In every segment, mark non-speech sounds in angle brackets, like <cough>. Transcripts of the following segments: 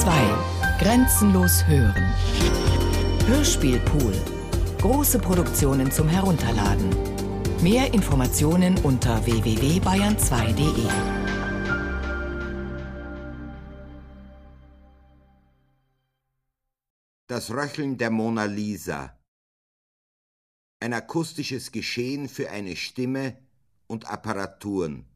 2. Grenzenlos hören. Hörspielpool. Große Produktionen zum Herunterladen. Mehr Informationen unter www.bayern2.de. Das Röcheln der Mona Lisa. Ein akustisches Geschehen für eine Stimme und Apparaturen.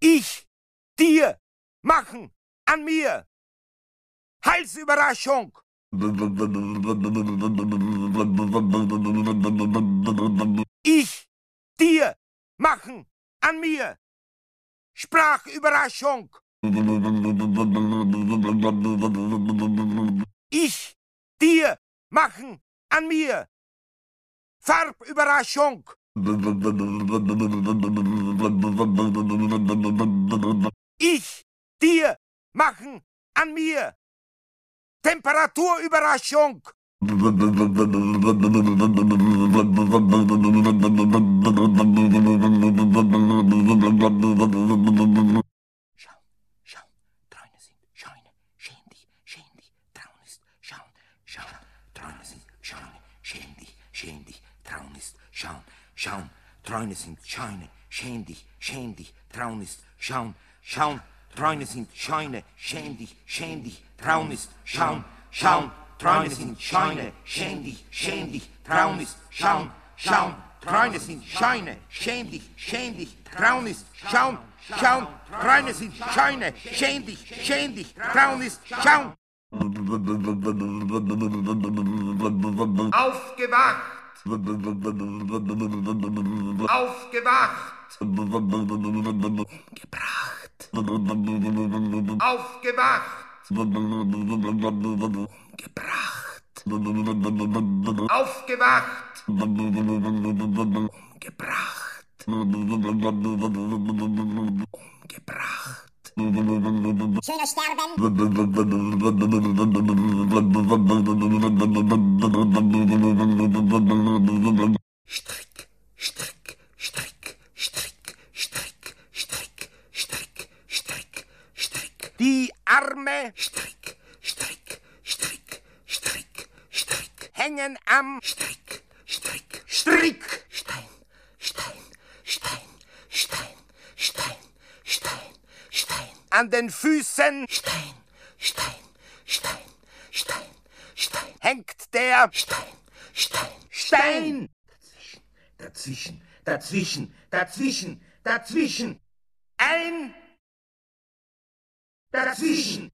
Ich, dir, machen, an mir. Halsüberraschung. Ich, dir, machen, an mir. Sprachüberraschung. Ich, dir, machen, an mir. Farbüberraschung. Ich, dir, machen, an mir. Temperaturüberraschung. Träume sind Scheine, schäm dich, schäm dich, Traun ist Schauen, Schauen, Träume sind Scheine, schäm dich, schäm dich, Traun ist Schauen, Schauen. Träume sind Scheune, schäm dich, schäm dich, Traum ist Schaum, Schaum, Träume sind Scheune, schäm dich, schäm dich, Traum ist Schaum, Schaum, Träume sind Scheune, schäm dich, schäm dich, Traum ist Schaum. Aufgewacht! Aufgewacht! Hingebracht! Aufgewacht! Gebracht, Aufgewacht. gebracht, gebracht. Schöner Sterben. Strick, Strick, Strick, Strick, Strick, Strick, Strick, Strick, Die Arme Strick, Strick, Strick, Strick, Strick, hängen am Strick, Strick, Strick. Stein, Stein, Stein, Stein, Stein, Stein, Stein, An den Füßen Stein, Stein, Stein, Stein, Stein, hängt der Stein, Stein, Stein. dazwischen, dazwischen, dazwischen, dazwischen, Ein dazwischen,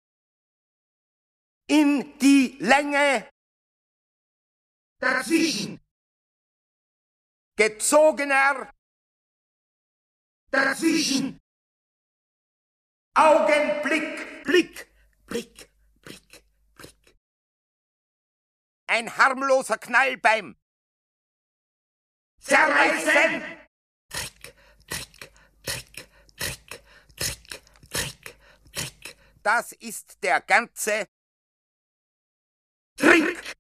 in die Länge. Dazwischen, gezogener. Dazwischen, Augenblick. Blick, Blick, Blick, Blick, Ein harmloser Knall beim zerreißen, Das ist der ganze Trick.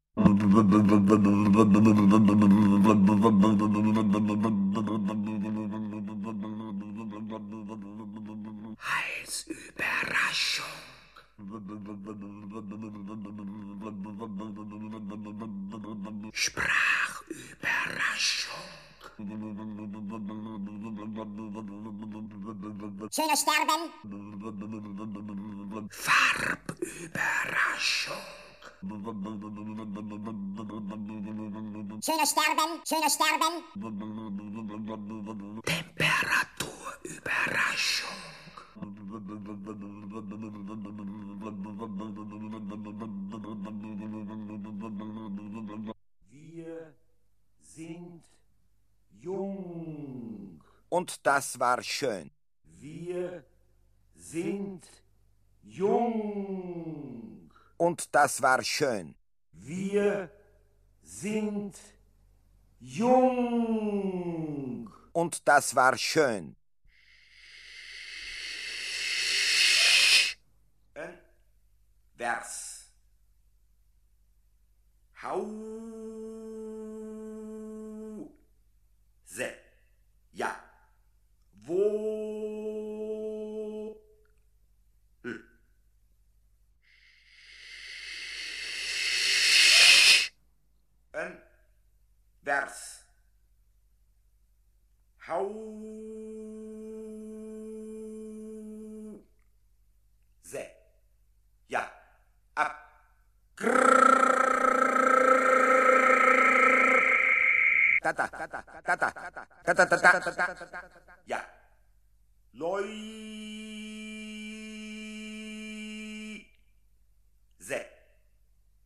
Halsüberraschung. Sprachüberraschung. Schöner Sterben. Farbüberraschung. Schöner Sterben. Schöner Sterben. Temperaturüberraschung. Wir sind jung. Und das war schön. Wir sind jung. Und das war schön. Wir sind jung. Und das war schön. Vers. Hau. se, ja, wo, l. Ein Vers. Hau. Tata, Tata, Tata, Tata, Tata, Tata, ja. Läuse.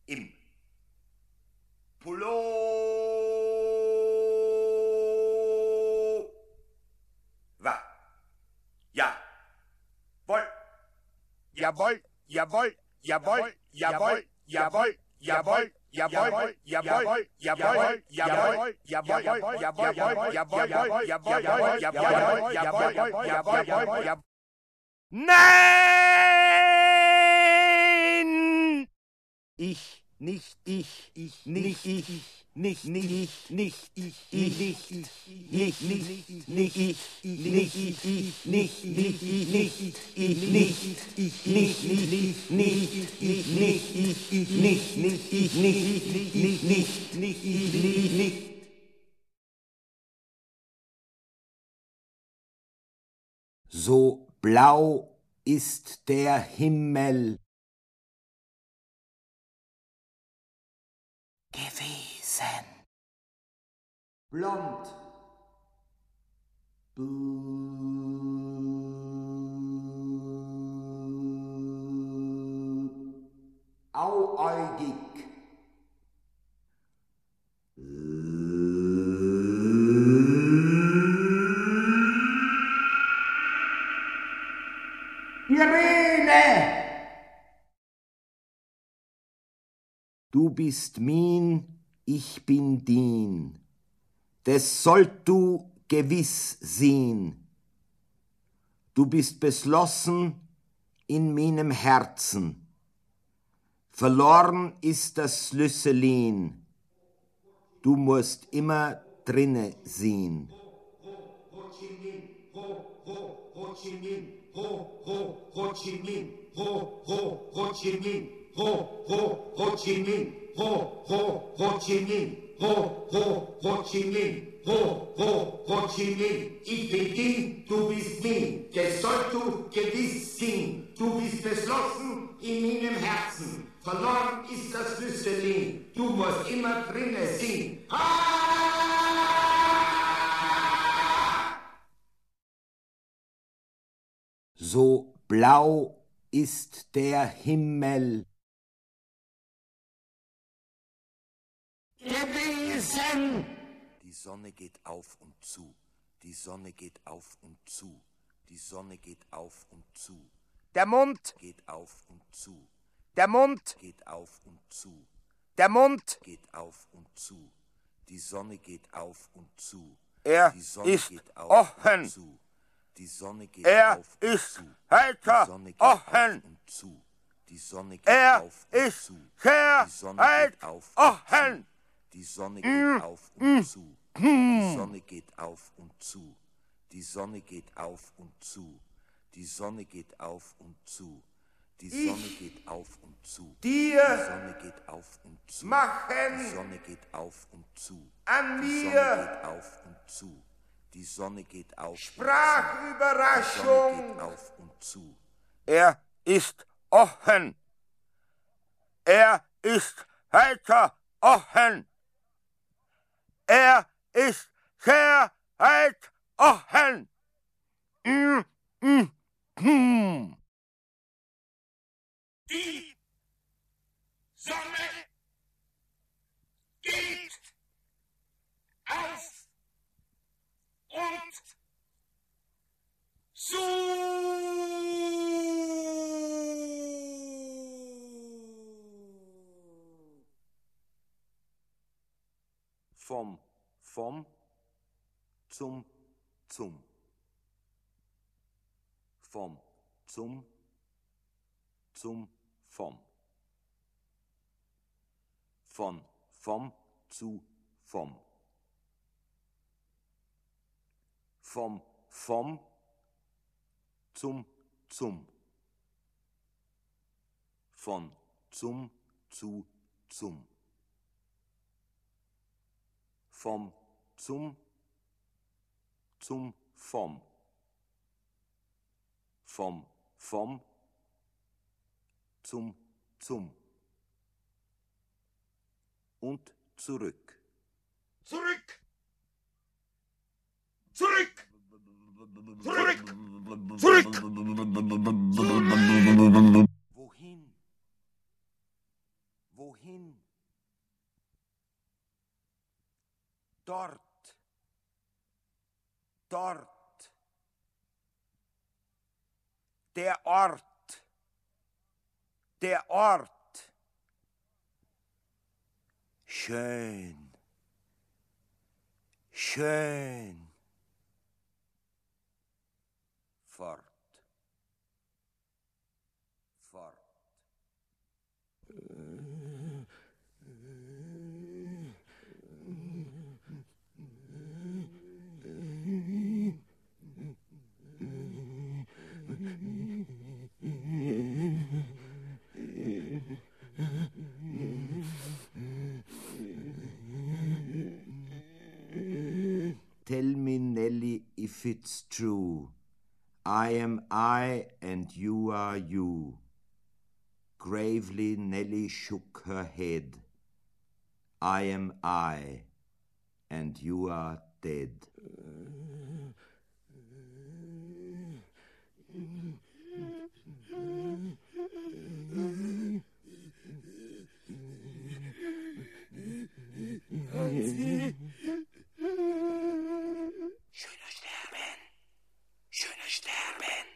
Im. Pullover. Ja. Woll. Jawohl, jawohl, jawohl, jawohl, jawohl, jawohl, jawohl, jawohl, jawohl, jawohl, jawohl, jawohl, jawohl, jawohl, jawohl, jawohl, jawohl, jawohl, jawohl, jawohl. Nein! Ich, nicht ich, ich, nicht ich, nicht, nicht ich, nicht ich, ich, nicht, ich, nicht, nicht ich, nicht ich, ich, nicht, nicht ich, nicht ich, nicht, ich, nicht, nicht, nicht, ich, nicht, ich, ich, nicht, nicht ich, nicht, nicht, nicht, nicht ich, nicht, nicht. So blau ist der Himmel gewesen. Blond. Auäugig. Du bist min, ich bin din. Das sollt du gewiss sehen. Du bist beschlossen in meinem Herzen. Verloren ist das Schlüsselin. Du musst immer drinne sehen. Ho Chi Minh, ho, ho, Ho Chi Minh, ho, ho, Ho Chi Minh, ho, ho, Ho Chi Minh, ho, ho, Ho Chi Minh, ho, ho, Ho Chi Minh, ho, ho, Ho Chi Minh. Ich bin Ding, du bist Min, das sollst du gewiss sehen. Du bist beschlossen in meinem Herzen. Verloren ist das Schlüsselin, du musst immer drinne sehen. So blau ist der Himmel gewesen. Die Sonne geht auf und zu. Die Sonne geht auf und zu. Die Sonne geht auf und zu. Der Mund, Geht auf und zu. der Mund, Geht auf und zu. der Mund. Geht auf und zu. Die Sonne geht auf und zu. Er Die Sonne ist geht auf offen. und zu. Die Sonne geht Er auf und ist zu. heiter Die Sonne geht offen. auf und zu. Die Sonne geht Er auf und zu. Die Sonne geht auf und zu. Die Sonne geht auf und zu. Die Sonne geht auf und zu. Die Sonne geht auf und zu. Die Sonne geht auf und zu. Die Sonne geht auf und zu. Die Dir Sonne geht auf und zu. Die machen Sonne geht auf und zu. an Die Sonne mir geht auf und zu. Die Sonne geht auf und zu. Die Sonne Sprachüberraschung. geht auf und zu. Er ist offen. Er ist heiter offen. Er ist sehr weit offen. Mm, mm, mm. Die Sonne geht auf und zu. Vom, vom, zum, zum. Vom, zum, zum, vom. Von, vom, zu, vom. Vom, vom, zum, zum. Von, zum, zu, zum. Vom, zum, zum, vom. Vom, vom, zum, zum. Und zurück. Zurück Zurück! Zurück! Zurück! Wohin? Wohin? Dort. Dort. Der Ort. Der Ort. Schön. Schön. Fort. If it's true. I am I and you are you. Gravely, Nelly shook her head. I am I and you are dead. Schöner Sterben. Schöner Sterben.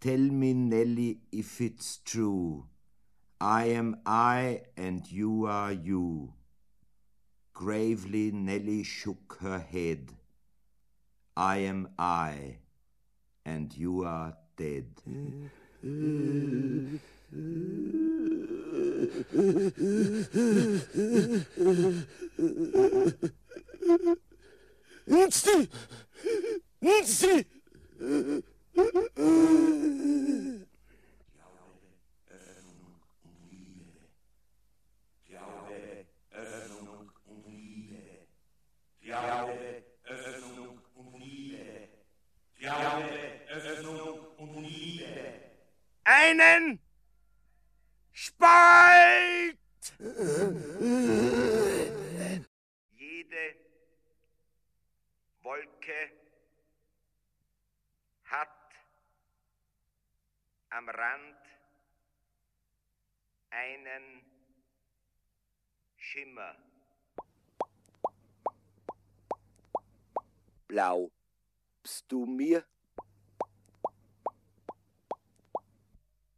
Tell me, Nelly, if it's true. I am I and you are you. Gravely, Nelly shook her head. I am I and you are dead. Nutzi! Nutzi! Glaube, Öffnung und Liebe. Glaube, Öffnung und Liebe. Einen Spalt! Jede Wolke hat am Rand einen Schimmer. Blau. Bist du mir?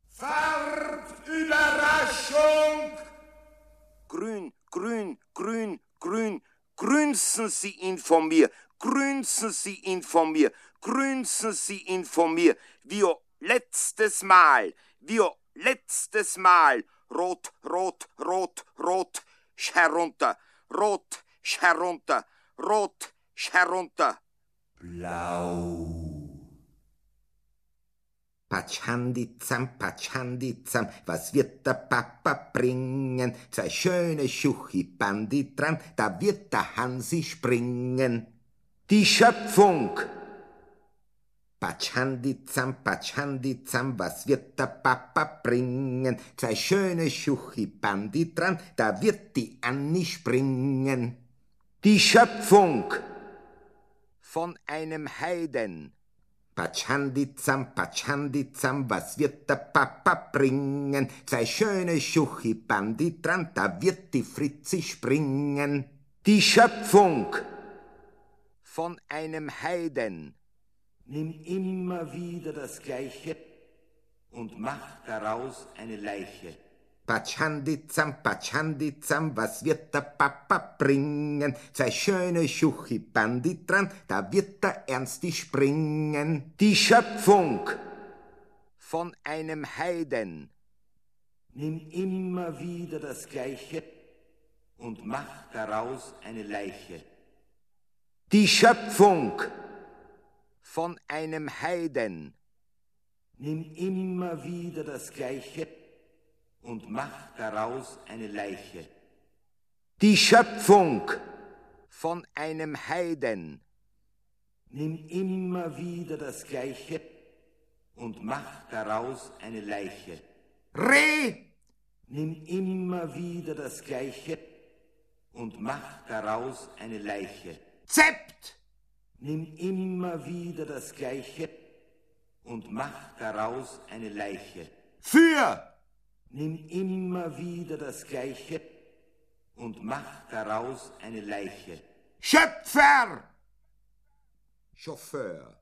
Farbüberraschung! Grün, grün, grün, grün. Grünzen Sie ihn von mir. Grünzen Sie ihn von mir. Grünzen Sie ihn von mir. Wie letztes Mal. Wie letztes Mal. Rot, rot, rot, rot. Herunter. Rot, herunter. Rot, sch herunter. Patschandizam, Patschandizam, was wird der Papa bringen? Zwei schöne Schuchibandi dran, da wird der Hansi springen. Die Schöpfung. Patschandizam, Patschandizam, was wird der Papa bringen? Zwei schöne Schuchibandi dran, da wird die Anni springen. Die Schöpfung. Von einem Heiden. Patschandizam, Patschandizam, was wird der Papa bringen? Zwei schöne Schuchibandi dran, da wird die Fritzi springen. Die Schöpfung. Von einem Heiden. Nimm immer wieder das Gleiche und mach daraus eine Leiche. Patschandizam, Patschandizam, was wird der Papa bringen? Zwei schöne Schuchibandi dran, da wird der Ernsti springen. Die Schöpfung. Von einem Heiden. Nimm immer wieder das Gleiche und mach daraus eine Leiche. Die Schöpfung. Von einem Heiden. Nimm immer wieder das Gleiche und mach daraus eine Leiche. Die Schöpfung. Von einem Heiden. Nimm immer wieder das Gleiche und mach daraus eine Leiche. Reh! Nimm immer wieder das Gleiche und mach daraus eine Leiche. Zept! Nimm immer wieder das Gleiche und mach daraus eine Leiche. Für! Nimm immer wieder das Gleiche und mach daraus eine Leiche. Schöpfer! Chauffeur.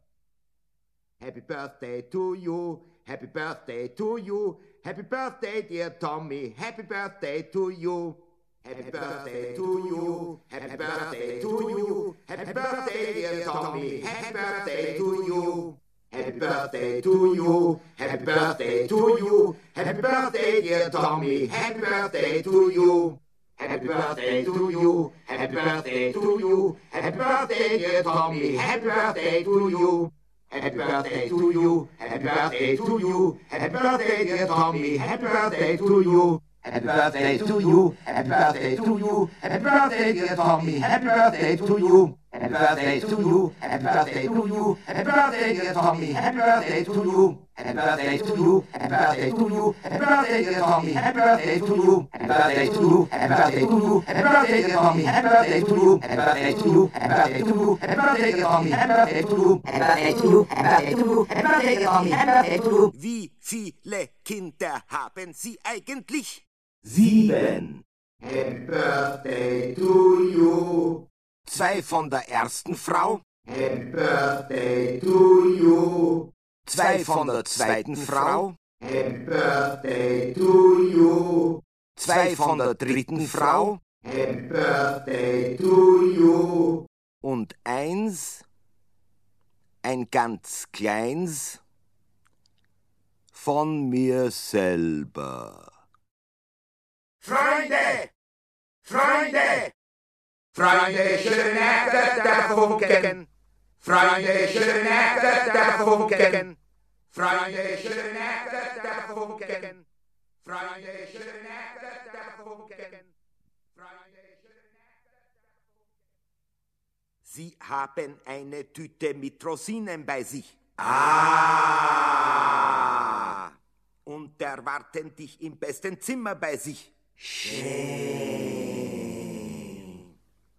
Happy birthday to you, happy birthday to you, happy birthday dear Tommy, happy birthday to you. Happy birthday to you, happy birthday to you, happy birthday dear Tommy, happy birthday to you. Happy birthday to you, happy birthday to you, happy birthday dear Tommy, happy birthday to you. Happy birthday to you, happy birthday to you, happy birthday dear Tommy, happy birthday to you. Happy birthday to you, happy birthday to you, happy birthday dear Tommy, happy birthday to you. Happy birthday to you, happy birthday to you, happy birthday dear Tommy, happy birthday to you. Happy birthday to you, happy birthday to you, happy birthday dear Tommy, happy birthday to you. Happy birthday to you, happy birthday to you, happy birthday dear Tommy, happy birthday to you. Happy birthday to you, happy birthday to you, happy birthday dear Tommy, happy birthday to you. Happy birthday to you, happy birthday to you, happy birthday dear Tommy, happy birthday to you. Happy birthday to you, happy birthday to you, happy birthday dear Tommy, happy birthday to you. Wie viele Kinder haben Sie eigentlich? Sieben. Happy birthday to you. Zwei von der ersten Frau, Happy birthday to you. zwei von der zweiten Frau, Happy birthday to you. zwei von der dritten Frau Happy birthday to you. und eins, ein ganz kleins, von mir selber. Freunde! Freunde! Freunde, schöne der Funken! Freunde, schöne der Funken! Freunde, schöne der Funken! Freunde, schöne der Funken! Sie haben eine Tüte mit Rosinen bei sich. Ah! Und erwarten dich im besten Zimmer bei sich. Schön.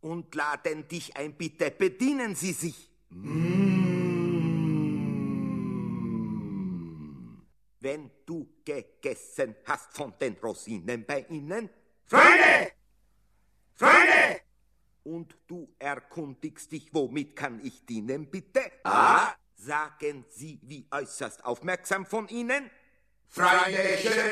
Und laden dich ein, bitte bedienen Sie sich. Wenn du gegessen hast von den Rosinen bei ihnen Freunde! Freunde! und du erkundigst dich, womit kann ich dienen, bitte? Ah? Sagen Sie, wie äußerst aufmerksam von Ihnen? Freunde, schöne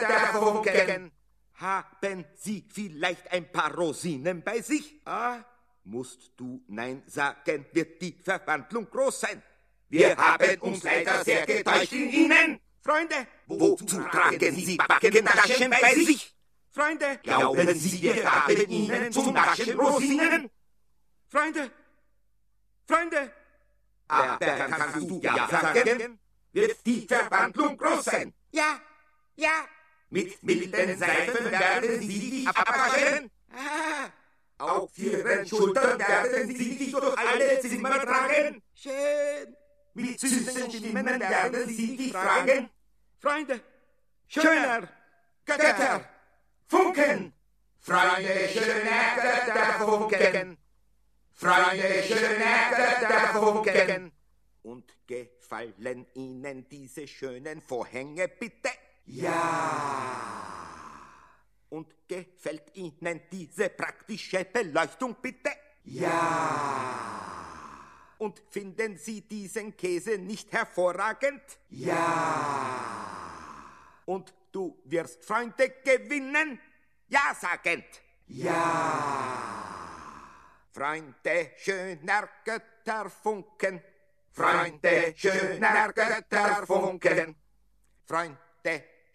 der Funken! Haben Sie vielleicht ein paar Rosinen bei sich? Ah? Musst du Nein sagen, wird die Verwandlung groß sein. Wir haben uns leider sehr getäuscht in Ihnen! Freunde, wozu tragen Sie Backentaschen bei sich? Freunde, Glauben Sie, wir gaben Ihnen zum Naschen Rosinen? Freunde, Freunde, Aber kannst du ja sagen, wird die Verwandlung groß sein? ja, ja, Mit milden Seifen werden Sie dich abwaschen? ah, Auf Ihren Schultern werden Sie dich durch alle Zimmer tragen? schön. Mit süßen Stimmen werden Sie dich fragen? Freunde, schöner, Götter, Funken! Freunde, schöne Götter, Funken! Freunde, schöne Götter, Funken! Und gefallen Ihnen diese schönen Vorhänge, bitte? Ja! Und gefällt Ihnen diese praktische Beleuchtung, bitte? Ja! Und finden Sie diesen Käse nicht hervorragend? Ja! Und du wirst Freunde gewinnen? Ja sagend. Ja! Freunde schöner Götterfunken. Freunde, schöner Götterfunken! Freunde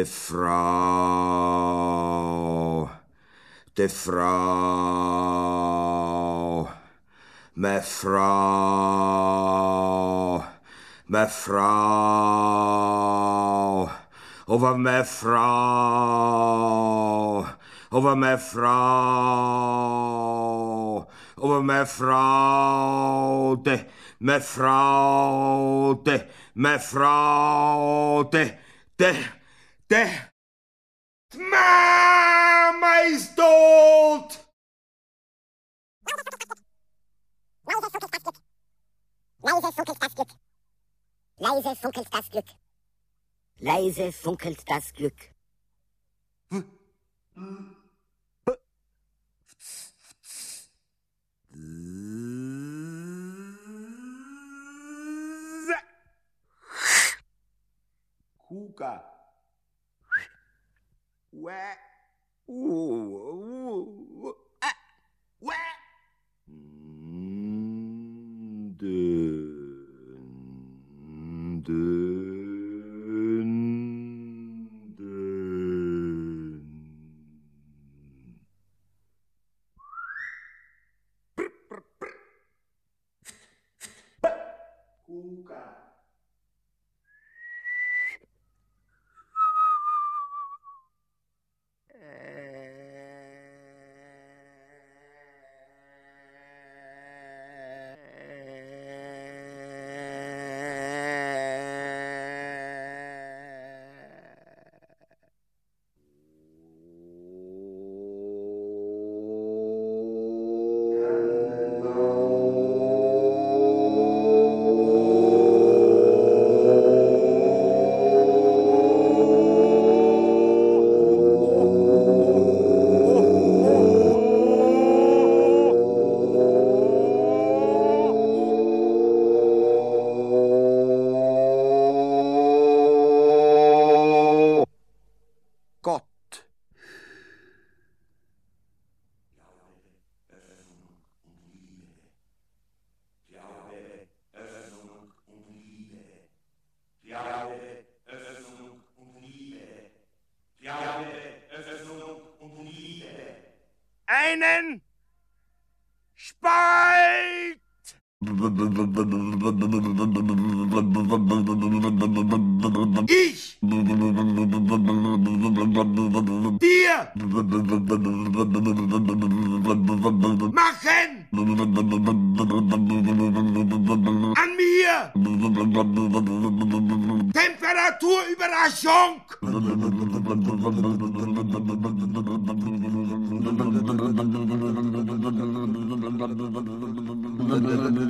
de Frau, de Frau, me Frau, me Frau, over me Frau, over me Frau, over me Frau, de, me Frau, de, me Frau, de, de, de. Mama is dood! Leise funkelt das Glück. Leise funkelt das Glück. Leise funkelt das Glück. Kuka. Where? Ooh, where? De. De. Einen Spalt! Ich! Dir! Machen! An mir! Temperaturüberraschung! <laughs>